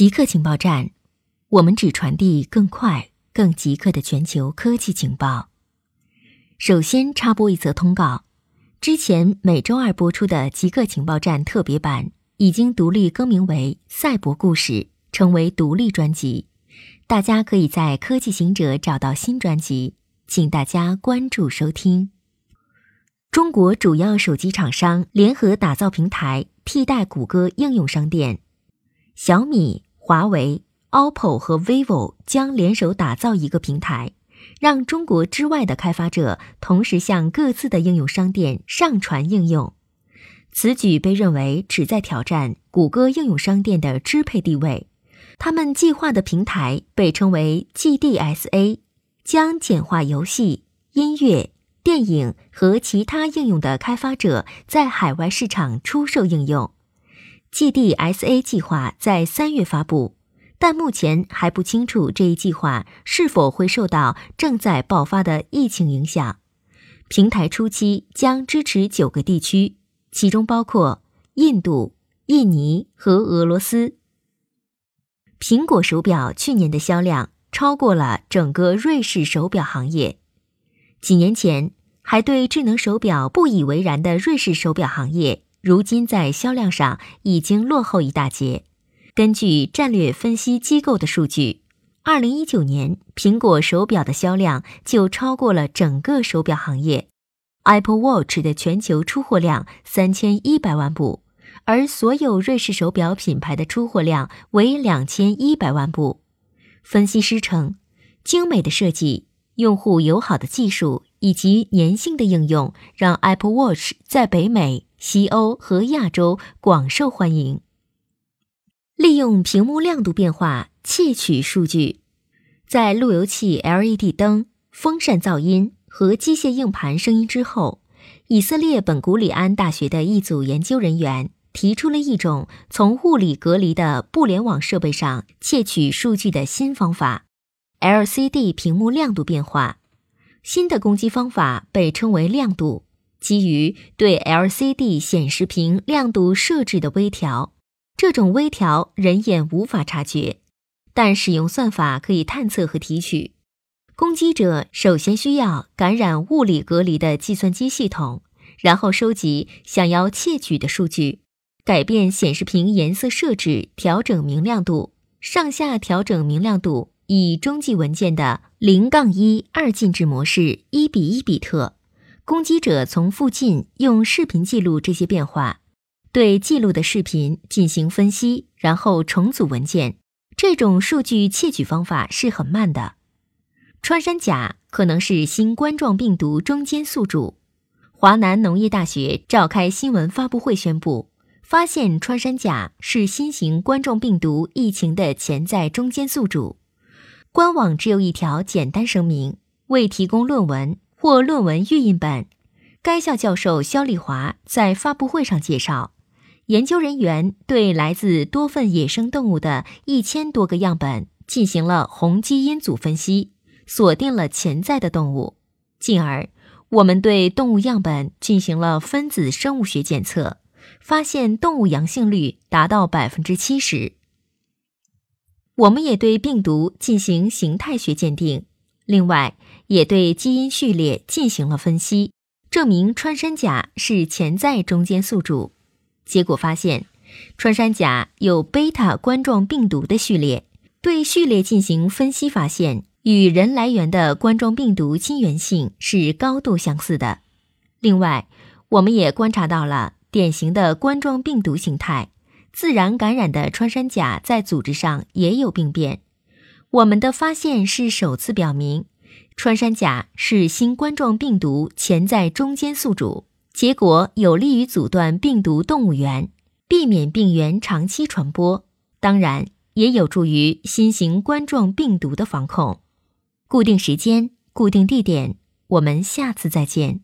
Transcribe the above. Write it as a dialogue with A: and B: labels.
A: 极客情报站，我们只传递更快、更极客的全球科技情报。首先插播一则通告：之前每周二播出的极客情报站特别版已经独立更名为《赛博故事》，成为独立专辑。大家可以在科技行者找到新专辑，请大家关注收听。中国主要手机厂商联合打造平台，替代谷歌应用商店。小米、华为、OPPO 和 vivo 将联手打造一个平台，让中国之外的开发者同时向各自的应用商店上传应用。此举被认为旨在挑战谷歌应用商店的支配地位。他们计划的平台被称为 GDSA，将简化游戏、音乐、电影和其他应用的开发者在海外市场出售应用。GDSA 计划在三月发布，但目前还不清楚这一计划是否会受到正在爆发的疫情影响。平台初期将支持九个地区，其中包括印度、印尼和俄罗斯。苹果手表去年的销量超过了整个瑞士手表行业。几年前还对智能手表不以为然的瑞士手表行业。如今在销量上已经落后一大截。根据战略分析机构的数据，二零一九年苹果手表的销量就超过了整个手表行业。Apple Watch 的全球出货量三千一百万部，而所有瑞士手表品牌的出货量为两千一百万部。分析师称，精美的设计、用户友好的技术以及粘性的应用，让 Apple Watch 在北美。西欧和亚洲广受欢迎。利用屏幕亮度变化窃取数据，在路由器 LED 灯、风扇噪音和机械硬盘声音之后，以色列本古里安大学的一组研究人员提出了一种从物理隔离的不联网设备上窃取数据的新方法 ——LCD 屏幕亮度变化。新的攻击方法被称为亮度。基于对 LCD 显示屏亮度设置的微调，这种微调人眼无法察觉，但使用算法可以探测和提取。攻击者首先需要感染物理隔离的计算机系统，然后收集想要窃取的数据，改变显示屏颜色设置，调整明亮度，上下调整明亮度，以中继文件的零杠一二进制模式一比一比特。攻击者从附近用视频记录这些变化，对记录的视频进行分析，然后重组文件。这种数据窃取方法是很慢的。穿山甲可能是新冠状病毒中间宿主。华南农业大学召开新闻发布会宣布，发现穿山甲是新型冠状病毒疫情的潜在中间宿主。官网只有一条简单声明，未提供论文。或论文预印本。该校教授肖丽华在发布会上介绍，研究人员对来自多份野生动物的一千多个样本进行了宏基因组分析，锁定了潜在的动物。进而，我们对动物样本进行了分子生物学检测，发现动物阳性率达到百分之七十。我们也对病毒进行形态学鉴定。另外，也对基因序列进行了分析，证明穿山甲是潜在中间宿主。结果发现，穿山甲有贝塔冠状病毒的序列。对序列进行分析，发现与人来源的冠状病毒亲缘性是高度相似的。另外，我们也观察到了典型的冠状病毒形态，自然感染的穿山甲在组织上也有病变。我们的发现是首次表明，穿山甲是新冠状病毒潜在中间宿主，结果有利于阻断病毒动物源，避免病原长期传播，当然也有助于新型冠状病毒的防控。固定时间，固定地点，我们下次再见。